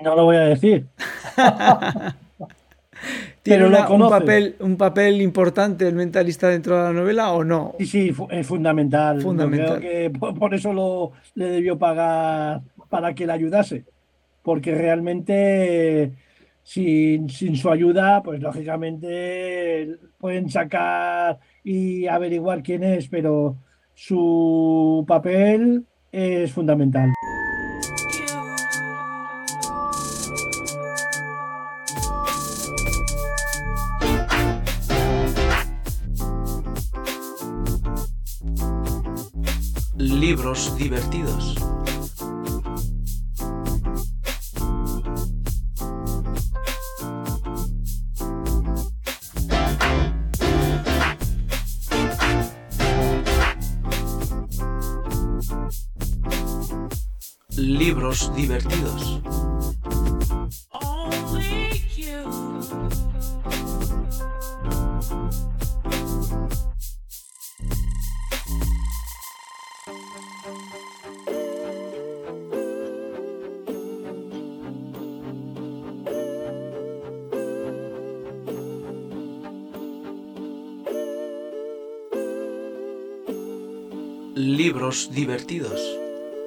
No lo voy a decir. ¿Tiene un, papel, un papel importante el mentalista dentro de la novela o no? Sí, sí, es fundamental. fundamental. creo que por, eso lo, le debió pagar para que le ayudase. Porque realmente sin, sin su ayuda, pues lógicamente pueden sacar y averiguar quién es, pero su papel es fundamental. Libros divertidos. Libros divertidos. Libros divertidos.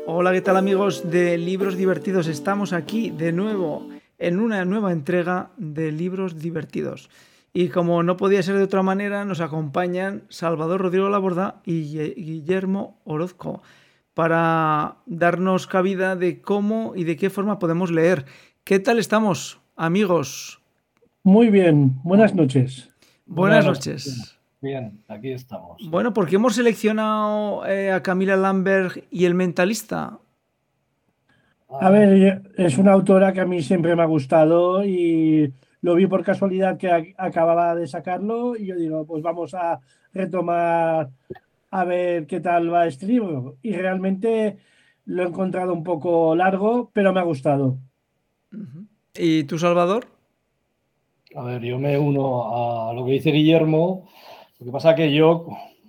Hola, ¿qué tal amigos de Libros Divertidos? Estamos aquí de nuevo en una nueva entrega de Libros Divertidos. Y como no podía ser de otra manera, nos acompañan Salvador Rodrigo Laborda y Guillermo Orozco para darnos cabida de cómo y de qué forma podemos leer. ¿Qué tal estamos, amigos? Muy bien, buenas noches. Buenas, noches. Bien, aquí estamos. Bueno, ¿por qué hemos seleccionado eh, a Camila Lambert y El Mentalista? A ver, es una autora que a mí siempre me ha gustado y lo vi por casualidad que acababa de sacarlo y yo digo, pues vamos a retomar a ver qué tal va este libro. Y realmente lo he encontrado un poco largo, pero me ha gustado. ¿Y tú, Salvador? A ver, yo me uno a lo que dice Guillermo. Lo que pasa es que yo,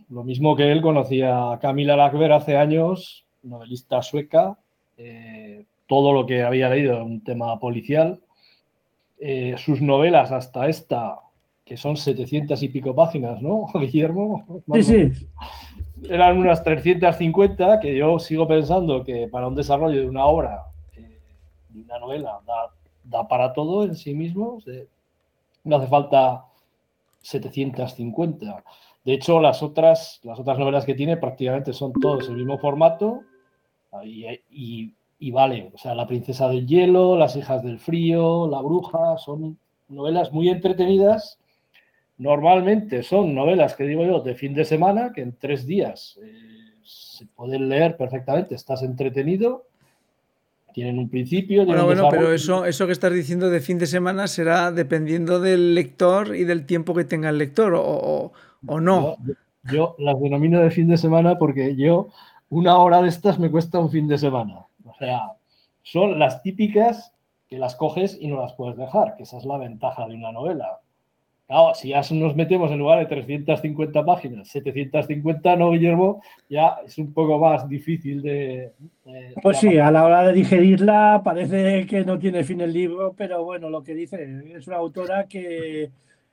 lo mismo que él, conocía a Camila Lackberg hace años, novelista sueca. Eh, todo lo que había leído un tema policial. Eh, sus novelas hasta esta, que son 700 y pico páginas, ¿no, Guillermo? Sí, sí. Eran unas 350 que yo sigo pensando que para un desarrollo de una obra, eh, una novela, da, para todo en sí mismo. no hace falta 750. De hecho, las otras, las otras novelas que tiene prácticamente son todos el mismo formato y, y, vale. O sea, La princesa del hielo, Las hijas del frío, La bruja, son novelas muy entretenidas. Normalmente son novelas que digo yo de fin de semana, que en tres días eh, se pueden leer perfectamente, estás entretenido tienen un principio. Bueno, bueno, pero eso, eso que estás diciendo de fin de semana será dependiendo del lector y del tiempo que tenga el lector, o, no. Yo, las denomino de fin de semana porque yo, una hora de estas me cuesta un fin de semana. O sea, son las típicas que las coges y no las puedes dejar, que esa es la ventaja de una novela. Claro, si ya nos metemos en lugar de 350 páginas, 750, ¿no, Guillermo? Ya es un poco más difícil de... pues sí, a la hora de digerirla parece que no tiene fin el libro, pero bueno, lo que dice es una autora que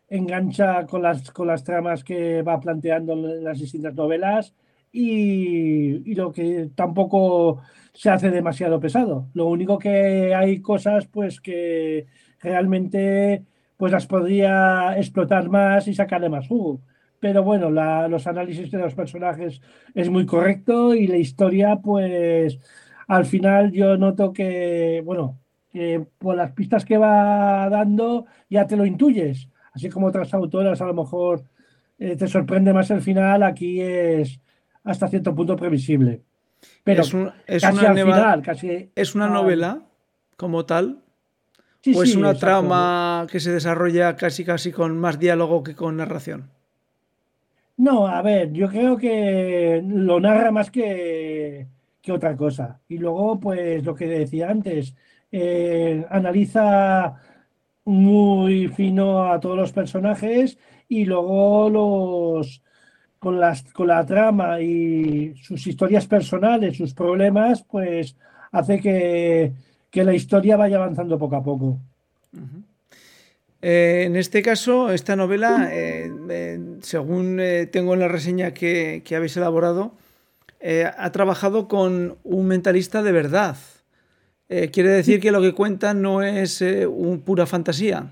engancha con las, con las tramas que va planteando en las distintas novelas y, y lo que tampoco se hace demasiado pesado. Lo único que hay cosas pues que realmente pues las podría explotar más y sacarle más jugo. Pero bueno, los análisis de los personajes es muy correcto y la historia, pues al final yo noto que, bueno, que por las pistas que va dando ya te lo intuyes. Así como otras autoras a lo mejor eh, te sorprende más el final, aquí es hasta cierto punto previsible. Pero es, casi al final, casi, es una novela como tal ¿O es una trama que se desarrolla casi casi con más diálogo que con narración? No, a ver, yo creo que lo narra más que, que otra cosa. Y luego, pues lo que decía antes, eh, analiza muy fino a todos los personajes y luego los con las con la trama y sus historias personales, sus problemas, pues hace que que la historia vaya avanzando poco a poco. Eh, en este caso, esta novela, eh, eh, según tengo en la reseña que, habéis elaborado, ha trabajado con un mentalista de verdad. quiere decir que lo que cuenta no es un pura fantasía.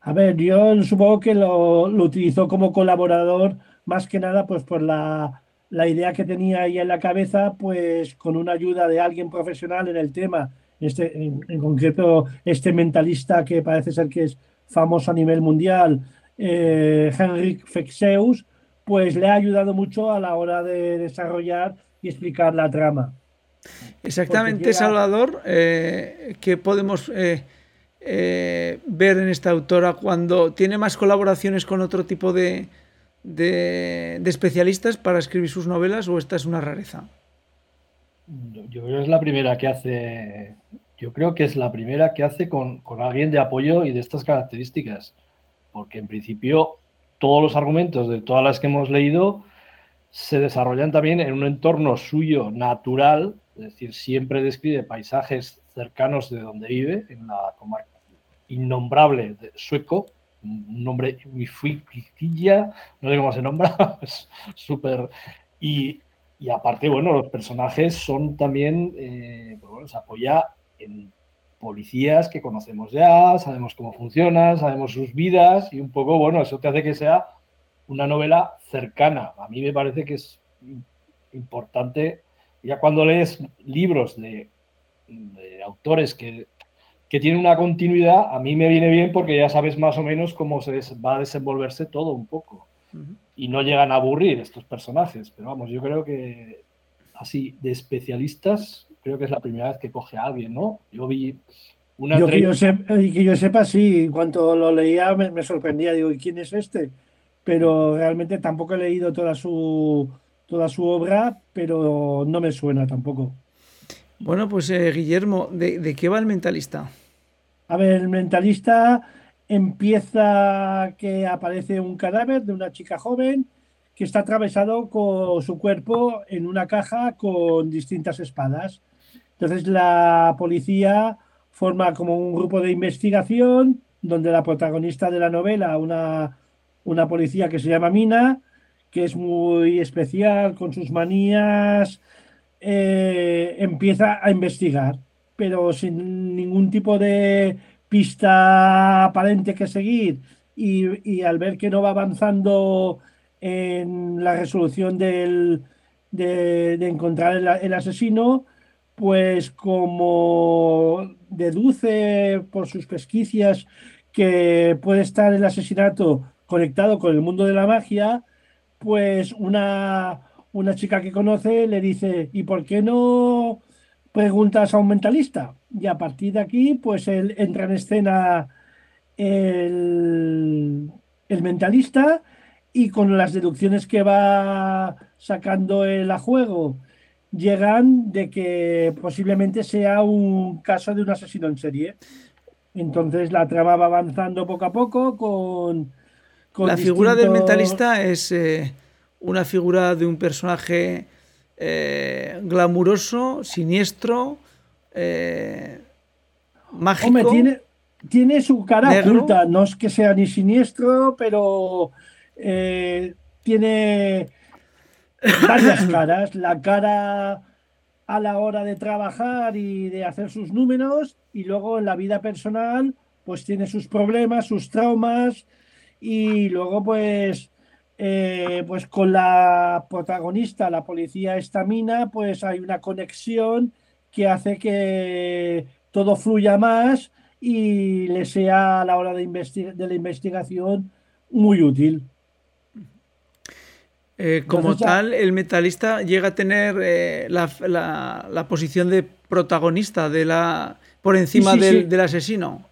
A ver, yo supongo que lo, utilizó como colaborador más que nada pues por la, idea que tenía ahí en la cabeza, pues con una ayuda de alguien profesional en el tema, este, en, concreto este mentalista que parece ser que es famoso a nivel mundial, eh, Henrik Fexeus, pues le ha ayudado mucho a la hora de desarrollar y explicar la trama. Exactamente, Salvador, eh, que podemos eh, eh, ver en esta autora cuando tiene más colaboraciones con otro tipo de, de, especialistas para escribir sus novelas o esta es una rareza? Yo creo que es la primera que hace, yo creo que es la primera que hace con, con alguien de apoyo y de estas características, porque en principio todos los argumentos de todas las que hemos leído se desarrollan también en un entorno suyo natural, es decir, siempre describe paisajes cercanos de donde vive, en la comarca innombrable sueco, un nombre muy no sé cómo se nombra, es súper... Y, y, aparte, bueno, los personajes son también, eh, pues bueno, se apoya en policías que conocemos ya, sabemos cómo funcionan, sabemos sus vidas y un poco, bueno, eso te hace que sea una novela cercana. A mí me parece que es importante, ya cuando lees libros de, de autores que que tiene una continuidad, a mí me viene bien porque ya sabes más o menos cómo se va a desenvolverse todo un poco. Y no llegan a aburrir estos personajes. Pero vamos, yo creo que así de especialistas, creo que es la primera vez que coge a alguien, ¿no? Yo vi una... Yo que, yo sepa, que yo sepa, sí, en cuanto lo leía me, sorprendía, digo, ¿y quién es este? Pero realmente tampoco he leído toda su, toda su obra, pero no me suena tampoco. Bueno, pues eh, Guillermo, ¿de, ¿de, qué va el mentalista? A ver, el mentalista empieza que aparece un cadáver de una chica joven que está atravesado con su cuerpo en una caja con distintas espadas. Entonces la policía forma como un grupo de investigación donde la protagonista de la novela, una, una policía que se llama Mina, que es muy especial con sus manías, eh, empieza a investigar pero sin ningún tipo de pista aparente que seguir. Y, al ver que no va avanzando en la resolución del, de, encontrar el, asesino, pues como deduce por sus pesquicias que puede estar el asesinato conectado con el mundo de la magia, pues una, una chica que conoce le dice, ¿y por qué no preguntas a un mentalista. Y a partir de aquí, pues él entra en escena el, mentalista y con las deducciones que va sacando él a juego, llegan de que posiblemente sea un caso de un asesino en serie. Entonces la trama va avanzando poco a poco con... la figura del mentalista es eh, una figura de un personaje eh, glamuroso, siniestro, eh, mágico. tiene, tiene su cara oculta, no es que sea ni siniestro, pero tiene varias caras. La cara a la hora de trabajar y de hacer sus números, y luego en la vida personal, pues tiene sus problemas, sus traumas, y luego pues eh, pues con la protagonista, la policía estamina, pues hay una conexión que hace que todo fluya más y le sea a la hora de, de la investigación muy útil. Eh, como tal, el metalista llega a tener eh, la, posición de protagonista de la por encima del, asesino.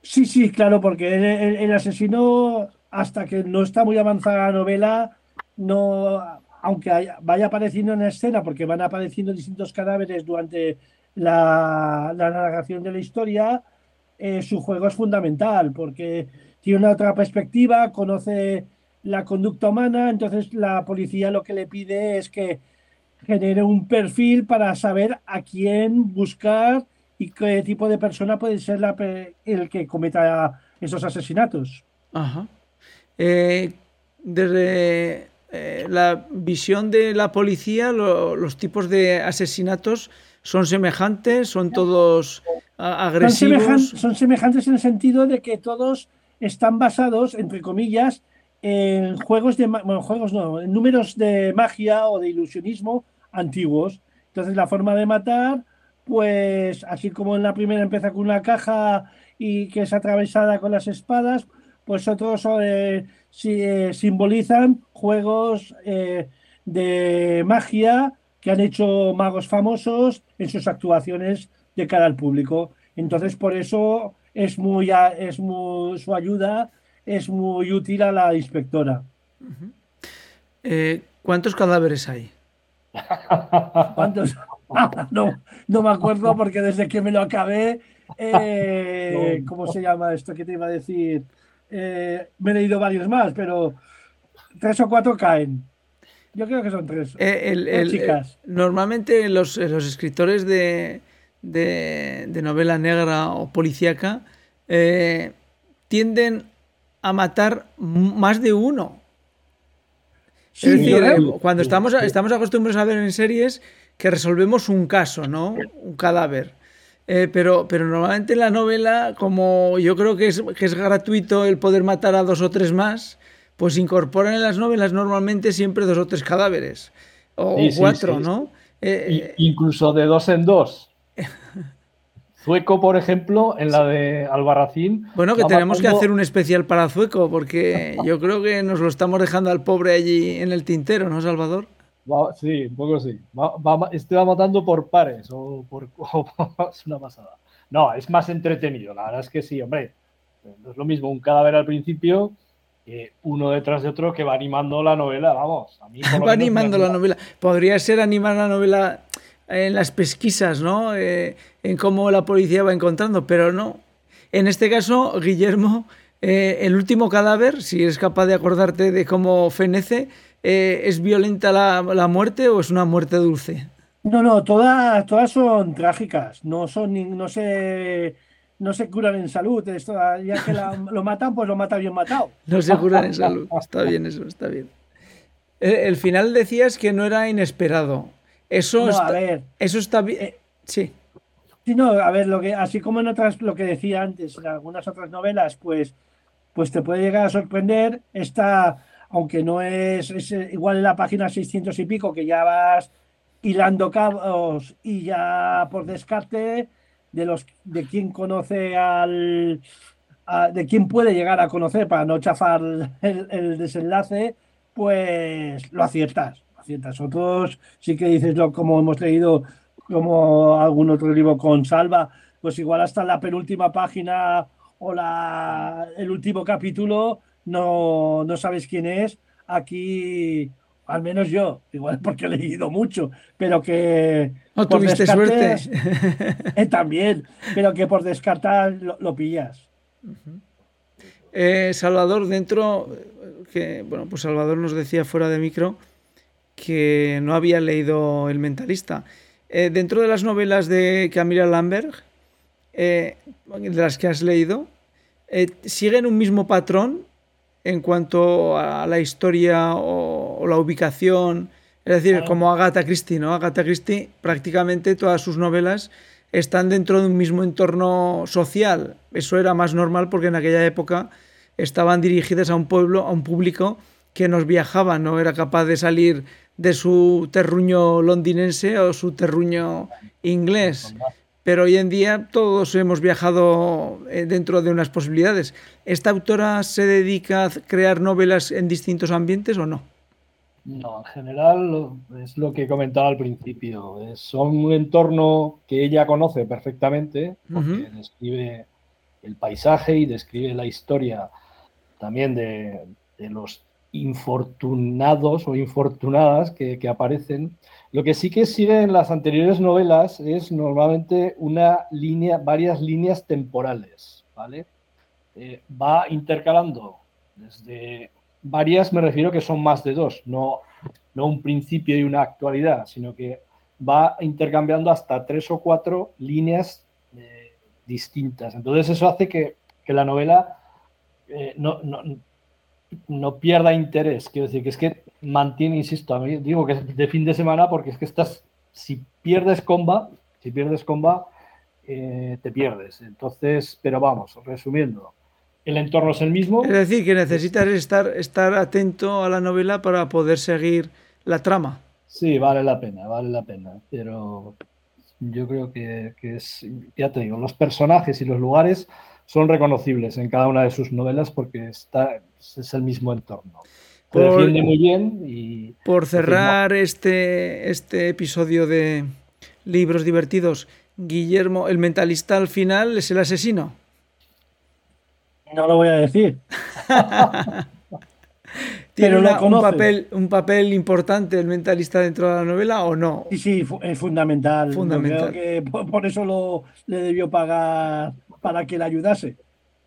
Sí, sí, claro, porque el asesino hasta que no está muy avanzada la novela, no, aunque vaya apareciendo en escena, porque van apareciendo distintos cadáveres durante la, narración de la historia, eh, su juego es fundamental, porque tiene una otra perspectiva, conoce la conducta humana, entonces la policía lo que le pide es que genere un perfil para saber a quién buscar y qué tipo de persona puede ser la, el que cometa esos asesinatos. Ajá. Eh, desde eh, la visión de la policía, los tipos de asesinatos son semejantes, son todos agresivos. Son, semejantes en el sentido de que todos están basados, entre comillas, en juegos de juegos no, números de magia o de ilusionismo antiguos. Entonces la forma de matar, pues así como en la primera empieza con una caja y que es atravesada con las espadas, pues otros eh, eh, simbolizan juegos eh, de magia que han hecho magos famosos en sus actuaciones de cara al público. Entonces, por eso es es muy su ayuda es muy útil a la inspectora. ¿Cuántos cadáveres hay? ¿Cuántos? no, no me acuerdo porque desde que me lo acabé, ¿cómo se llama esto que te iba a decir? Eh, me he leído varios más, pero tres o cuatro caen. Yo creo que son tres. Eh, chicas. normalmente los, escritores de, de, novela negra o policíaca eh, tienden a matar más de uno. es decir, cuando estamos, estamos acostumbrados a ver en series que resolvemos un caso, ¿no? Un cadáver. Eh, pero, pero normalmente en la novela, como yo creo que es, que es gratuito el poder matar a dos o tres más, pues incorporan en las novelas normalmente siempre dos o tres cadáveres. O cuatro, ¿no? Eh, incluso de dos en dos. Zueco, por ejemplo, en la de Albarracín. Bueno, que tenemos que hacer un especial para Zueco, porque yo creo que nos lo estamos dejando al pobre allí en el tintero, ¿no, Salvador? sí, un poco sí. Va, este va matando por pares o por. es una pasada. No, es más entretenido. La verdad es que sí, hombre. No es lo mismo un cadáver al principio uno detrás de otro que va animando la novela. Vamos, a mí va animando la novela. Podría ser animar la novela en las pesquisas, ¿no? Eh, en cómo la policía va encontrando, pero no. En este caso, Guillermo, eh, el último cadáver, si eres capaz de acordarte de cómo fenece, eh, ¿es violenta la, muerte o es una muerte dulce? No, no, todas, todas son trágicas, no son no se no se curan en salud, ya que lo matan, pues lo mata bien matado. No se curan en salud, está bien eso, está bien. El, final decías que no era inesperado. Eso, está, eso está bien. Eh, sí. Sí, no, a ver, lo que, así como en otras, lo que decía antes, en algunas otras novelas, pues, pues te puede llegar a sorprender. Esta, aunque no es, eh, igual en la página 600 y pico, que ya vas hilando cabos y ya por descarte de los de quién conoce al de quién puede llegar a conocer para no chafar el, desenlace, pues lo aciertas, aciertas. Otros sí que dices lo como hemos leído como algún otro libro con Salva, pues igual hasta la penúltima página o la, el último capítulo no, no sabes quién es, aquí, al menos yo, igual porque he leído mucho, pero que... No tuviste suerte. Eh, también, pero que por descartar lo, pillas. Eh, Salvador, dentro, que, bueno, pues Salvador nos decía fuera de micro que no había leído El Mentalista. Eh, dentro de las novelas de Camila Lamberg, de las que has leído, ¿siguen un mismo patrón en cuanto a la historia o, la ubicación. Es decir, como Agatha Christie, ¿no? Agatha Christie prácticamente todas sus novelas están dentro de un mismo entorno social. Eso era más normal porque en aquella época estaban dirigidas a un pueblo, a un público que nos viajaba, no era capaz de salir de su terruño londinense o su terruño inglés pero hoy en día todos hemos viajado eh, dentro de unas posibilidades. ¿Esta autora se dedica a crear novelas en distintos ambientes o no? No, en general es lo que comentaba al principio. Son un entorno que ella conoce perfectamente, porque describe el paisaje y describe la historia también de, los infortunados o infortunadas que, que aparecen lo que sí que sigue en las anteriores novelas es normalmente una línea, varias líneas temporales, ¿vale? Eh, va intercalando desde varias, me refiero que son más de dos, no, no un principio y una actualidad, sino que va intercambiando hasta tres o cuatro líneas eh, distintas. Entonces eso hace que, la novela eh, no, no, pierda interés. Quiero decir que es que mantiene, insisto, a mí digo que es de fin de semana porque es que estás, si pierdes comba, si pierdes comba, eh, te pierdes. Entonces, pero vamos, resumiendo, el entorno es el mismo. Es decir, que necesitas estar, estar atento a la novela para poder seguir la trama. Sí, vale la pena, vale la pena. Pero yo creo que, es, ya te digo, los personajes y los lugares son reconocibles en cada una de sus novelas porque está, es el mismo entorno. Por, defiende muy bien y... Por cerrar este, este episodio de libros divertidos, Guillermo, el mentalista al final es el asesino. No lo voy a decir. ¿Tiene un, papel, un papel importante el mentalista dentro de la novela o no? Sí, sí, es fundamental. fundamental. Creo que por, eso lo, le debió pagar para que le ayudase.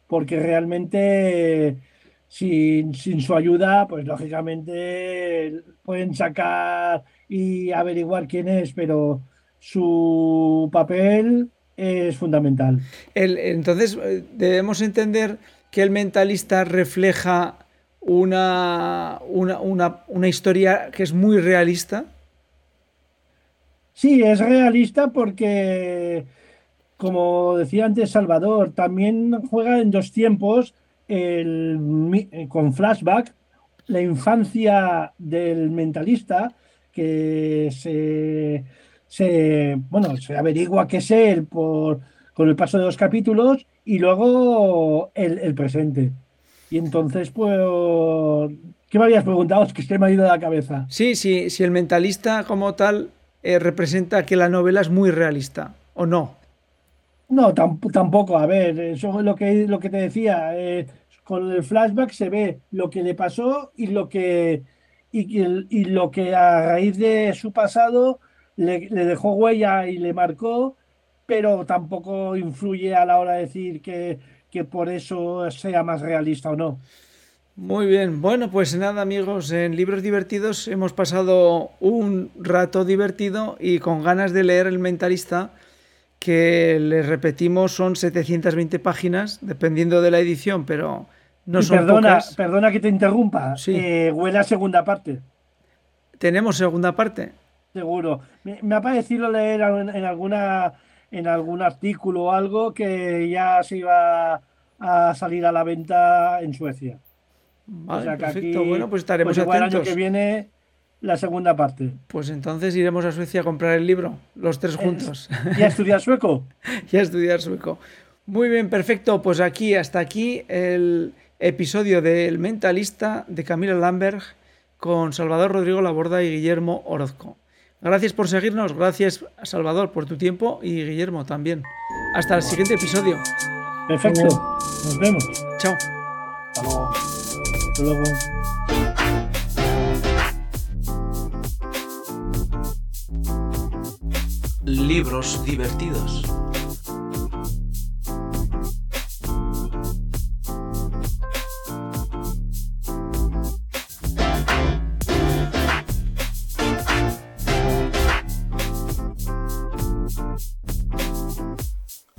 Porque realmente sin, sin su ayuda, pues lógicamente pueden sacar y averiguar quién es, pero su papel es fundamental. entonces, eh, debemos entender que el mentalista refleja una, una, historia que es muy realista. Sí, es realista porque, como decía antes Salvador, también juega en dos tiempos con flashback la infancia del mentalista que se se, bueno, se averigua qué es él por, con el paso de los capítulos y luego el, presente. Y entonces, pues, ¿qué me habías preguntado? Es que se me ha ido de la cabeza. Sí, sí, si el mentalista como tal eh, representa que la novela es muy realista, ¿o no? No, tampoco. A ver, eso es lo que, lo que te decía. Eh, con el flashback se ve lo que le pasó y lo que, y, lo que a raíz de su pasado le, dejó huella y le marcó, pero tampoco influye a la hora de decir que, que por eso sea más realista o no. Muy bien, bueno, pues nada amigos, en Libros Divertidos hemos pasado un rato divertido y con ganas de leer El Mentalista, que les repetimos son 720 páginas, dependiendo de la edición, pero no son perdona, Perdona que te interrumpa, sí. Eh, huele a segunda parte. ¿Tenemos segunda parte? Seguro. Me, ha parecido leer en, alguna en algún artículo o algo que ya se iba a salir a la venta en Suecia. Vale, perfecto. bueno, pues estaremos pues atentos. El año que viene la segunda parte. Pues entonces iremos a Suecia a comprar el libro, los tres juntos. ¿Y a estudiar sueco? y a estudiar sueco. Muy bien, perfecto. Pues aquí, hasta aquí el episodio del Mentalista de Camila Lamberg con Salvador Rodrigo Laborda y Guillermo Orozco. Gracias por seguirnos, gracias Salvador por tu tiempo y Guillermo también. Hasta el siguiente episodio. Perfecto, nos vemos. Chao. Hasta luego. Libros divertidos.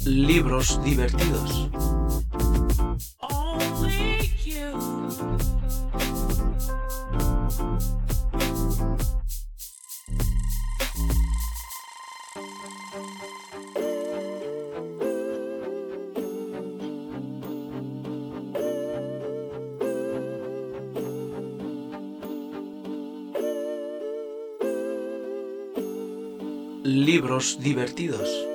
Libros divertidos. Divertidos.